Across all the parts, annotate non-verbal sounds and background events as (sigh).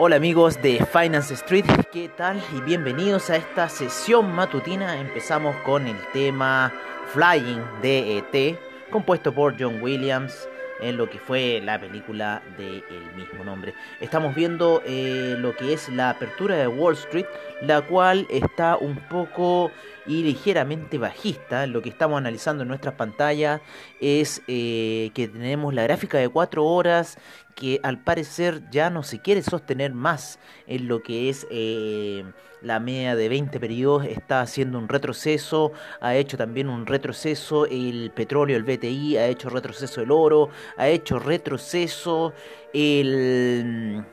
Hola amigos de Finance Street, ¿qué tal? Y bienvenidos a esta sesión matutina. Empezamos con el tema Flying de ET, compuesto por John Williams en lo que fue la película del mismo nombre. Estamos viendo eh, lo que es la apertura de Wall Street, la cual está un poco y ligeramente bajista. Lo que estamos analizando en nuestras pantallas es eh, que tenemos la gráfica de 4 horas que al parecer ya no se quiere sostener más en lo que es eh, la media de 20 periodos, está haciendo un retroceso, ha hecho también un retroceso el petróleo, el BTI, ha hecho retroceso el oro, ha hecho retroceso el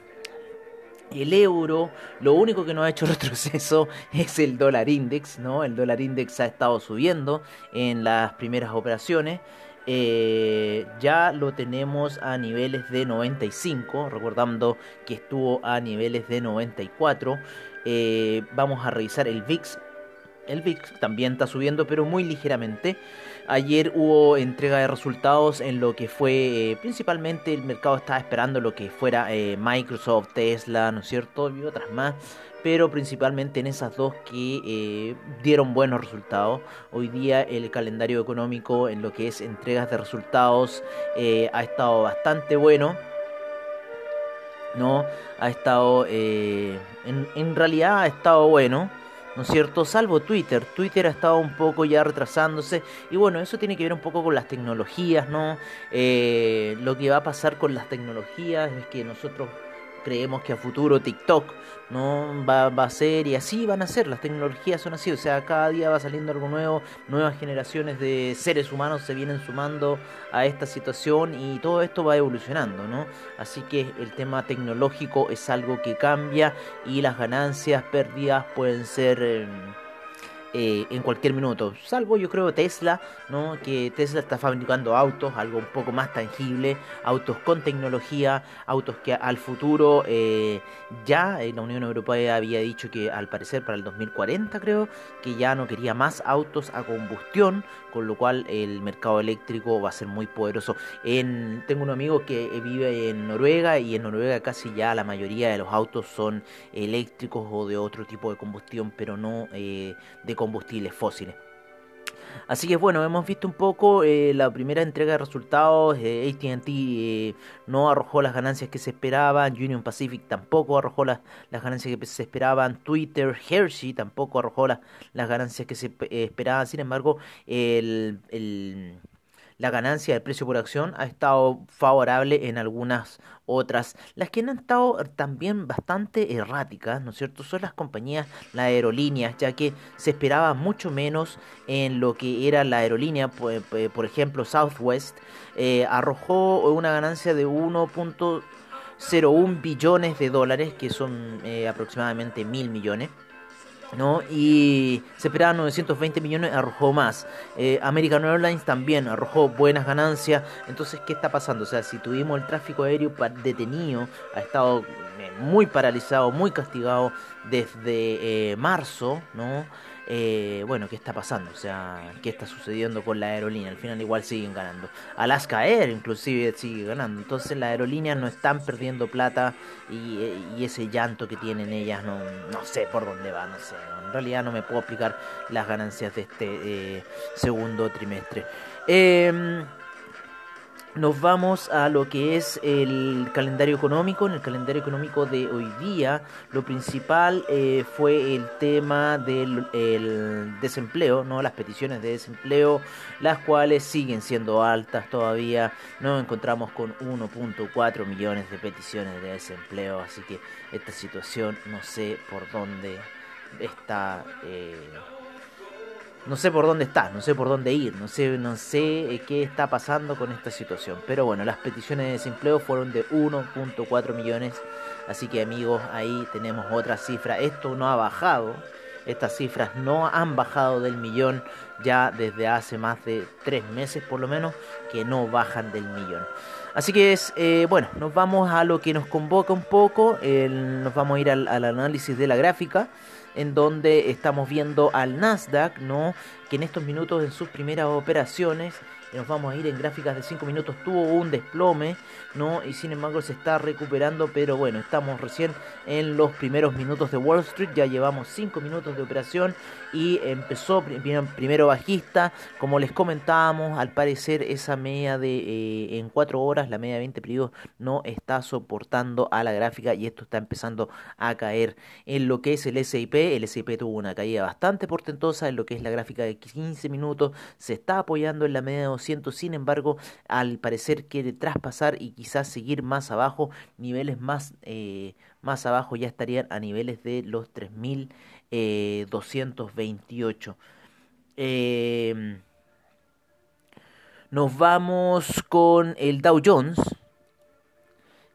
el euro, lo único que no ha hecho (laughs) retroceso es el dólar index, ¿no? El dólar index ha estado subiendo en las primeras operaciones. Eh, ya lo tenemos a niveles de 95, recordando que estuvo a niveles de 94. Eh, vamos a revisar el VIX. El VIX también está subiendo, pero muy ligeramente. Ayer hubo entrega de resultados en lo que fue eh, principalmente el mercado estaba esperando lo que fuera Microsoft, Tesla, ¿no es cierto? Y otras más pero principalmente en esas dos que eh, dieron buenos resultados. Hoy día el calendario económico en lo que es entregas de resultados eh, ha estado bastante bueno. ¿no? Ha estado, eh, en, realidad ha estado bueno, ¿no es cierto? Salvo Twitter. Twitter ha estado un poco ya retrasándose. Y bueno, eso tiene que ver un poco con las tecnologías, ¿no? lo que va a pasar con las tecnologías es que nosotros creemos que a futuro TikTok no va, va, a ser y así van a ser, las tecnologías son así, o sea, cada día va saliendo algo nuevo, nuevas generaciones de seres humanos se vienen sumando a esta situación y todo esto va evolucionando, ¿no? Así que el tema tecnológico es algo que cambia y las ganancias, pérdidas pueden ser... Eh, eh, en cualquier minuto. Salvo yo creo Tesla, ¿no? que Tesla está fabricando autos, algo un poco más tangible, autos con tecnología, autos que al futuro eh, ya la Unión Europea había dicho que al parecer para el 2040 creo que ya no quería más autos a combustión, con lo cual el mercado eléctrico va a ser muy poderoso. En, tengo un amigo que vive en Noruega y en Noruega casi ya la mayoría de los autos son eléctricos o de otro tipo de combustión, pero no eh, de combustión combustibles fósiles. Así que bueno, hemos visto un poco eh, la primera entrega de resultados. Eh, ATT eh, no arrojó las ganancias que se esperaban. Union Pacific tampoco arrojó las, las ganancias que se esperaban. Twitter, Hershey tampoco arrojó las, las ganancias que se esperaban. Sin embargo, el, el la ganancia del precio por acción ha estado favorable en algunas otras. Las que han estado también bastante erráticas, ¿no es cierto? Son las compañías, las aerolíneas, ya que se esperaba mucho menos en lo que era la aerolínea. Por, ejemplo, Southwest eh, arrojó una ganancia de 1.01 billones de dólares, que son eh, aproximadamente mil millones. ¿No? Y se esperaban 920 millones, arrojó más. Eh, American Airlines también arrojó buenas ganancias. Entonces, ¿qué está pasando? O sea, si tuvimos el tráfico aéreo detenido, ha estado eh, muy paralizado, muy castigado desde eh, marzo, ¿no? Eh, bueno, ¿qué está pasando? O sea, ¿qué está sucediendo con la aerolínea? Al final igual siguen ganando. Alaska Air inclusive sigue ganando. Entonces las aerolíneas no están perdiendo plata y, ese llanto que tienen ellas no, no sé por dónde va, no sé. En realidad no me puedo explicar las ganancias de este eh, segundo trimestre. Eh, nos vamos a lo que es el calendario económico. En el calendario económico de hoy día, lo principal eh, fue el tema del desempleo, no las peticiones de desempleo, las cuales siguen siendo altas todavía. Nos encontramos con 1.4 millones de peticiones de desempleo, así que esta situación no sé por dónde está. Eh, no sé por dónde está, no sé por dónde ir, no sé, no sé eh, qué está pasando con esta situación. Pero bueno, las peticiones de desempleo fueron de 1.4 millones. Así que amigos, ahí tenemos otra cifra. Esto no ha bajado. Estas cifras no han bajado del millón ya desde hace más de tres meses por lo menos que no bajan del millón. Así que es, eh, bueno, nos vamos a lo que nos convoca un poco, nos vamos a ir al, al análisis de la gráfica en donde estamos viendo al Nasdaq, ¿no? Que en estos minutos en sus primeras operaciones nos vamos a ir en gráficas de 5 minutos, tuvo un desplome, ¿no? Y sin embargo se está recuperando, pero bueno, estamos recién en los primeros minutos de Wall Street, ya llevamos 5 minutos de operación y empezó primero bajista, como les comentábamos, al parecer esa media de eh, en 4 horas, la media de 20 periodos no está soportando a la gráfica y esto está empezando a caer. En lo que es el SIP, el SIP tuvo una caída bastante portentosa en lo que es la gráfica de 15 minutos, se está apoyando en la media de sin embargo, al parecer quiere traspasar y quizás seguir más abajo, niveles más, eh, más abajo ya estarían a niveles de los 3228. Eh, em, nos vamos con el Dow Jones.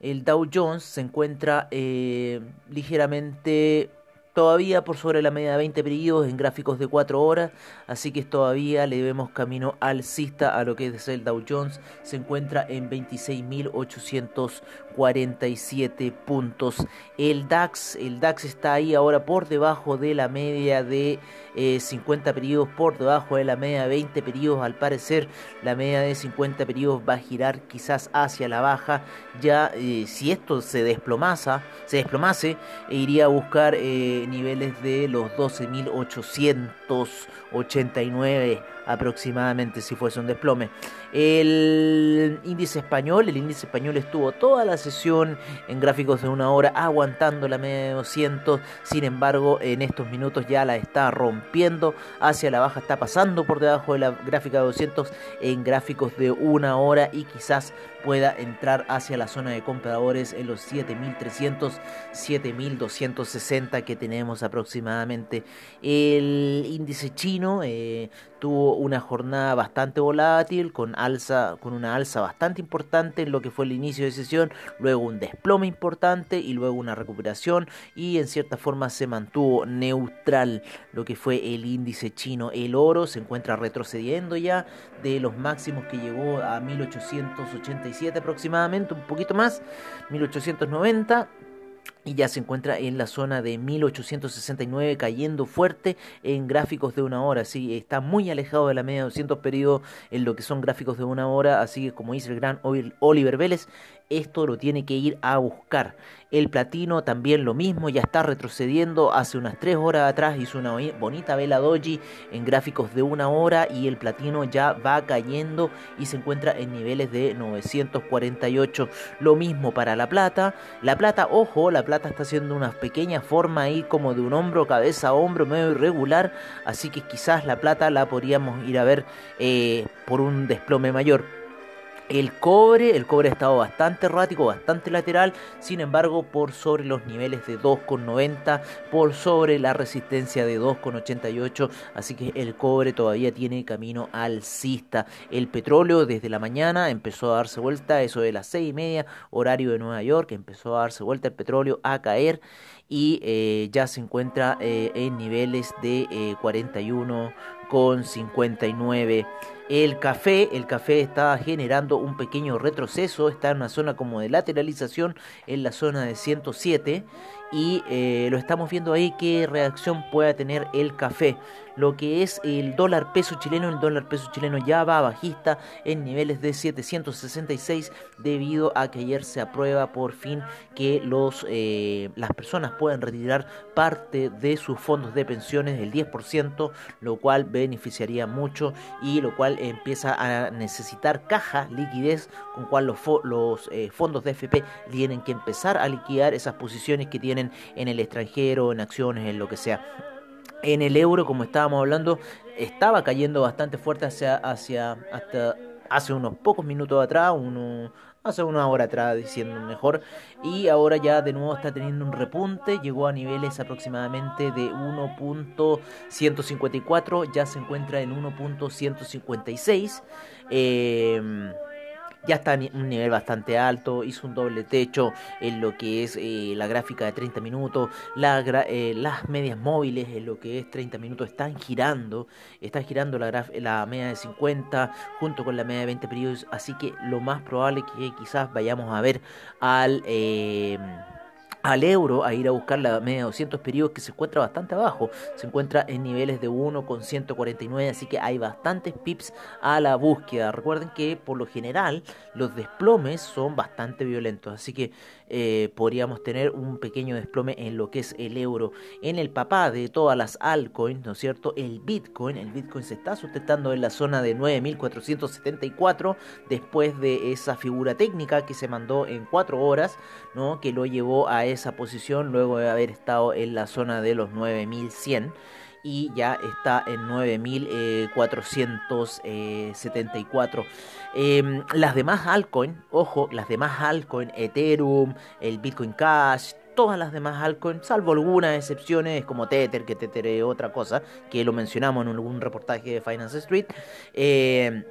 El Dow Jones se encuentra eh, ligeramente todavía por sobre la media de 20 periodos en gráficos de 4 horas, así que todavía le vemos camino alcista a lo que es el Dow Jones, se encuentra en 26.847 puntos. El DAX, el DAX está ahí ahora por debajo de la media de 50 eh, periodos, por debajo de la media de 20 periodos, al parecer la media de 50 periodos va a girar quizás hacia la baja, ya eh, si esto se desplomasa, se desplomase, iría a buscar eh, niveles de los 12.889 aproximadamente si fuese un desplome. El índice español, el índice español estuvo toda la sesión en gráficos de una hora aguantando la media de 200, sin embargo en estos minutos ya la está rompiendo hacia la baja, está pasando por debajo de la gráfica de 200 en gráficos de una hora y quizás pueda entrar hacia la zona de compradores en los 7300, 7260 que tenemos aproximadamente. El índice chino eh, tuvo una jornada bastante volátil con alza con una alza bastante importante en lo que fue el inicio de sesión, luego un desplome importante y luego una recuperación y en cierta forma se mantuvo neutral lo que fue el índice chino. El oro se encuentra retrocediendo ya de los máximos que llegó a 1887 aproximadamente, un poquito más, 1890 y ya se encuentra en la zona de 1869 cayendo fuerte en gráficos de una hora, sí, está muy alejado de la media de 200 periodos en lo que son gráficos de una hora, así que como dice el gran Oliver Vélez, esto lo tiene que ir a buscar. El platino también lo mismo, ya está retrocediendo. Hace unas 3 horas atrás hizo una bonita vela doji en gráficos de una hora y el platino ya va cayendo y se encuentra en niveles de 948. Lo mismo para la plata. La plata, ojo, la plata está haciendo una pequeña forma ahí como de un hombro, cabeza, hombro medio irregular. Así que quizás la plata la podríamos ir a ver eh, por un desplome mayor. El cobre, el cobre ha estado bastante errático, bastante lateral, sin embargo por sobre los niveles de 2,90, por sobre la resistencia de 2,88, así que el cobre todavía tiene camino alcista. El petróleo desde la mañana empezó a darse vuelta, eso de las 6 y media, horario de Nueva York, empezó a darse vuelta el petróleo a caer y eh, ya se encuentra eh, en niveles de eh, 41,59 el café, el café está generando un pequeño retroceso, está en una zona como de lateralización en la zona de 107 y eh, lo estamos viendo ahí qué reacción pueda tener el café. Lo que es el dólar peso chileno, el dólar peso chileno ya va bajista en niveles de 766 debido a que ayer se aprueba por fin que los, eh, las personas puedan retirar parte de sus fondos de pensiones del 10%, lo cual beneficiaría mucho y lo cual empieza a necesitar caja, liquidez, con cual los, los eh, fondos de FP tienen que empezar a liquidar esas posiciones que tienen en el extranjero, en acciones, en lo que sea. En el euro, como estábamos hablando, estaba cayendo bastante fuerte hacia, hacia hasta hace unos pocos minutos atrás, uno, hace una hora atrás diciendo mejor. Y ahora ya de nuevo está teniendo un repunte llegó a niveles aproximadamente de 1.154 ya se encuentra en 1.156 eh, ya está en un nivel bastante alto, hizo un doble techo en lo que es eh, la gráfica de 30 minutos, eh, las medias móviles en lo que es 30 minutos están girando, está girando la, la media de 50 junto con la media de 20 periodos, así que lo más probable que quizás vayamos a ver al... Eh, al euro a ir a buscar la media de 200 periodos que se encuentra bastante abajo, se encuentra en niveles de 1,149, así que hay bastantes pips a la búsqueda. Recuerden que por lo general los desplomes son bastante violentos, así que eh, podríamos tener un pequeño desplome en lo que es el euro. En el papá de todas las altcoins, ¿no es cierto? El Bitcoin, el Bitcoin se está sustentando en la zona de 9.474 después de esa figura técnica que se mandó en 4 horas, ¿no? Que lo llevó a esa posición luego de haber estado en la zona de los 9100 y ya está en 9474. Em, las demás altcoins, ojo, las demás altcoins, Ethereum, el Bitcoin Cash, todas las demás altcoins, salvo algunas excepciones como Tether, que Tether es otra cosa, que lo mencionamos en algún reportaje de Finance Street. Eh,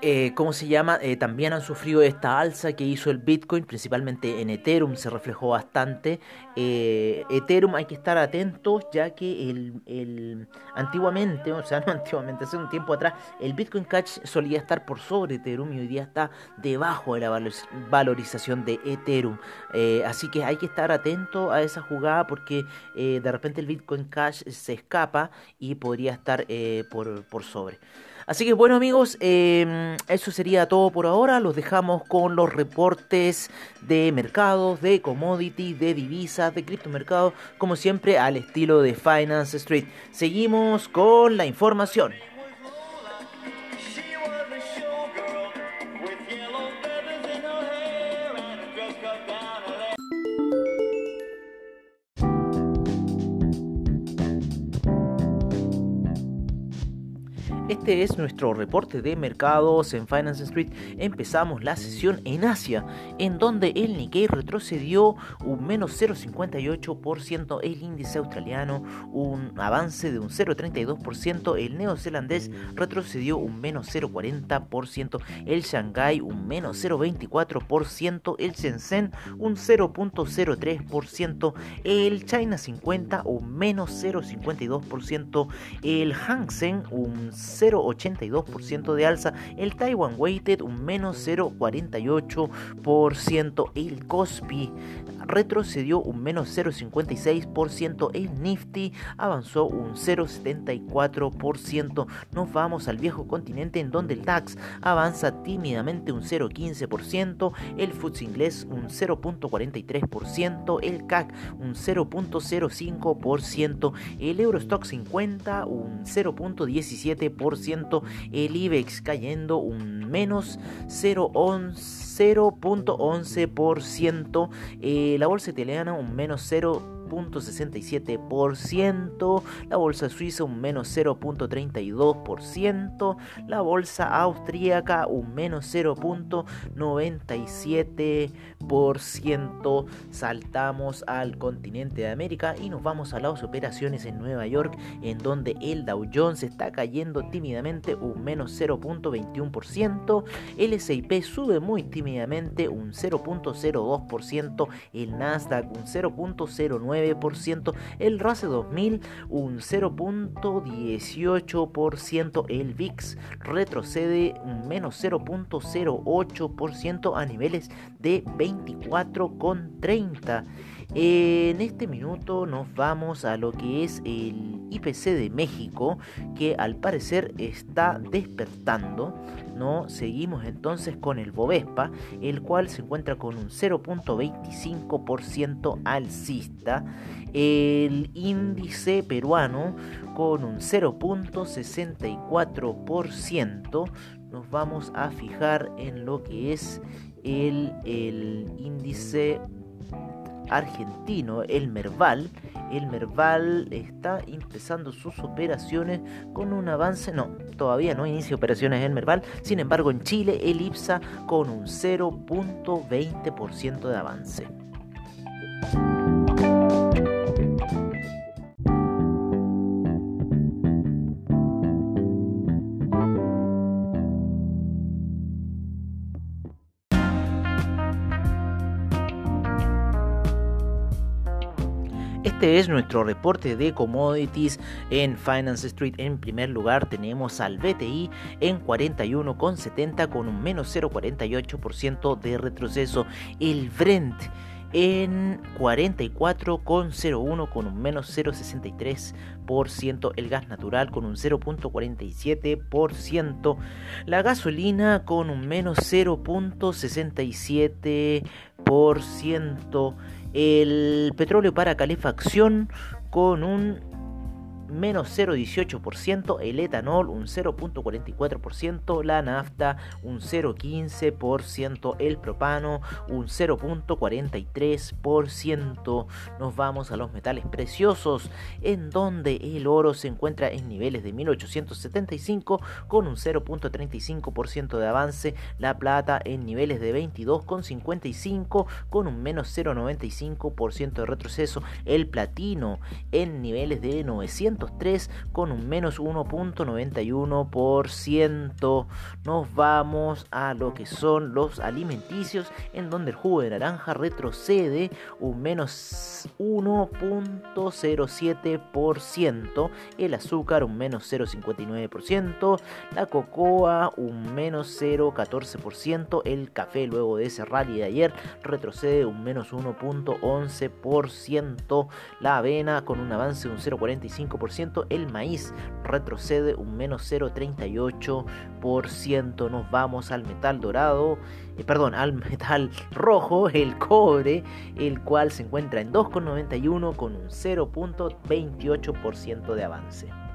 eh, ¿cómo se llama? Eh, también han sufrido esta alza que hizo el Bitcoin, principalmente en Ethereum se reflejó bastante. Eh, Ethereum hay que estar atentos ya que el, antiguamente, o sea, (laughs) no antiguamente, hace un tiempo atrás, el Bitcoin Cash solía estar por sobre Ethereum y hoy día está debajo de la valorización de Ethereum. así que hay que estar atento a esa jugada porque de repente el Bitcoin Cash se escapa y podría estar por, por sobre. Así que bueno amigos, em, eso sería todo por ahora. Los dejamos con los reportes de mercados, de commodities, de divisas, de criptomercados, como siempre al estilo de Finance Street. Seguimos con la información. Este es nuestro reporte de mercados en Finance Street. Empezamos la sesión en Asia, en donde el Nikkei retrocedió un menos 0,58%, el índice australiano un avance de un 0,32%, el neozelandés retrocedió un menos 0,40%, el Shanghai un menos 0,24%, el Shenzhen un 0,03%, el China 50 un menos 0,52%, el Hang Seng un 0,82% de alza, el Taiwan Weighted un menos 0,48%, el Kospi retrocedió un menos 0,56%, el Nifty avanzó un 0,74%, nos vamos al viejo continente en donde el DAX avanza tímidamente un 0,15%, el FTSE inglés un 0,43%, el CAC un 0,05%, el Eurostock 50 un 0,17%, el IBEX cayendo un menos 0,11%, eh, la bolsa italiana un menos 0 0.67%, la bolsa suiza un menos 0.32%, la bolsa austríaca un menos 0.97%. Saltamos al continente de América y nos vamos a las operaciones en Nueva York, en donde el Dow Jones está cayendo tímidamente un menos 0.21%, el S&P sube muy tímidamente un 0.02%, el Nasdaq un 0.09%, el RACE 2000 un 0.18%, el VIX retrocede un menos 0.08% a niveles de 24,30. En este minuto nos vamos a lo que es el IPC de México, que al parecer está despertando. ¿No? Seguimos entonces con el Bovespa, el cual se encuentra con un 0.25% alcista. El índice peruano con un 0.64%. Nos vamos a fijar en lo que es el, el índice argentino, el Merval. El Merval está empezando sus operaciones con un avance, no, todavía no inicia operaciones el Merval, sin embargo en Chile el IPSA con un 0.20% de avance. Este es nuestro reporte de commodities en Finance Street. En primer lugar tenemos al BTI en 41,70 con un menos 0,48% de retroceso. El Brent en 44,01 con un menos 0,63%, el gas natural con un 0,47%, la gasolina con un menos 0,67%, el petróleo para calefacción con un menos 0,18%, el etanol un 0,44%, la nafta un 0,15%, el propano un 0,43%. Nos vamos a los metales preciosos, en donde el oro se encuentra en niveles de 1875 con un 0,35% de avance, la plata en niveles de 22,55 con un menos 0,95% de retroceso, el platino en niveles de 900 con un menos 1.91%. Nos vamos a lo que son los alimenticios en donde el jugo de naranja retrocede un menos 1.07%, el azúcar un menos 0.59%, la cocoa un menos 0.14%, el café luego de ese rally de ayer retrocede un menos 1.11%, la avena con un avance de un 0.45%, el maíz retrocede un menos 0,38%. Nos vamos al metal dorado, eh, perdón, al metal (laughs) rojo, el cobre, el cual se encuentra en 2,91 con un 0,28% de avance.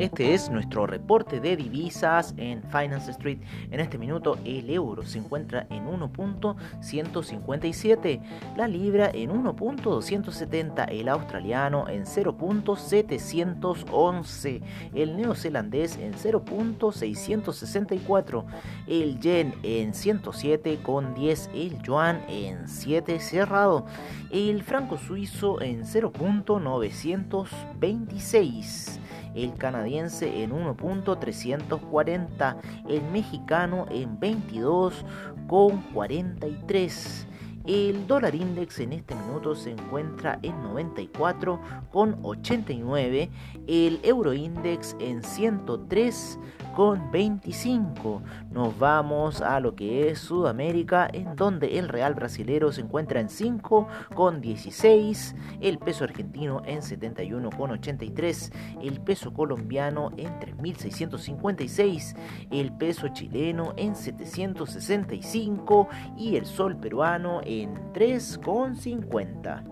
Este es nuestro reporte de divisas en Finance Street. En este minuto el euro se encuentra en 1.157, la libra en 1.270, el australiano en 0.711, el neozelandés en 0.664, el yen en 107,10, el yuan en 7 cerrado, el franco suizo en 0.926 el canadiense en 1.340, el mexicano en 22.43. El dólar index en este minuto se encuentra en 94,89, el euro index en 103 con 25. Nos vamos a lo que es Sudamérica, en donde el real brasilero se encuentra en 5 con 16, el peso argentino en 71 con 83, el peso colombiano en 3656, el peso chileno en 765 y el sol peruano en 3 con 50.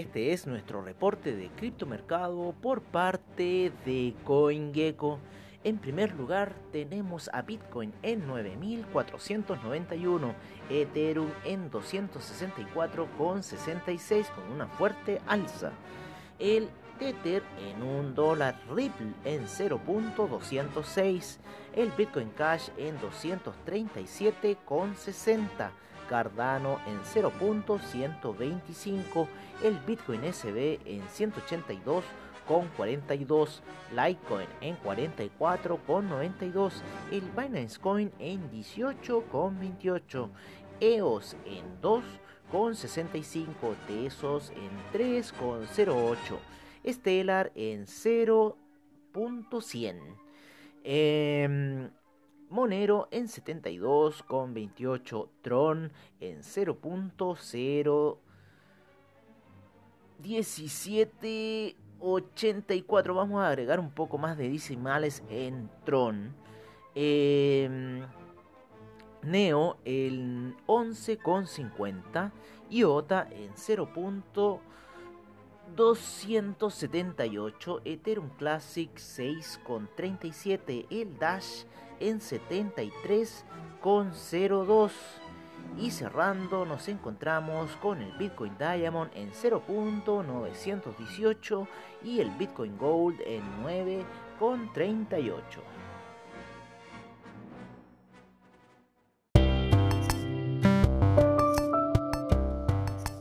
Este es nuestro reporte de criptomercado por parte de CoinGecko. En primer lugar tenemos a Bitcoin en 9.491, Ethereum en 264,66 con una fuerte alza. El Tether en un dólar, Ripple en 0.206, el Bitcoin Cash en 237,60 Cardano en 0.125, el Bitcoin SB en 182,42, Litecoin en 44,92, el Binance Coin en 18,28, EOS en 2,65, Tesos en 3,08, Stellar en 0.100. Monero en 72,28, Tron en 0.017 84. Vamos a agregar un poco más de decimales en Tron. Em, Neo en 11,50. IOTA en 0.278. Ethereum Classic 6,37. El Dash en 73,02. Y cerrando nos encontramos con el Bitcoin Diamond en 0.918 y el Bitcoin Gold en 9.38.